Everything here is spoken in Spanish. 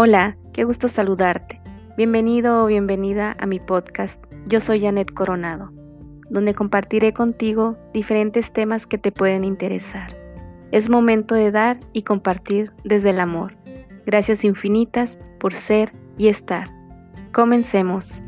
Hola, qué gusto saludarte. Bienvenido o bienvenida a mi podcast. Yo soy Janet Coronado, donde compartiré contigo diferentes temas que te pueden interesar. Es momento de dar y compartir desde el amor. Gracias infinitas por ser y estar. Comencemos.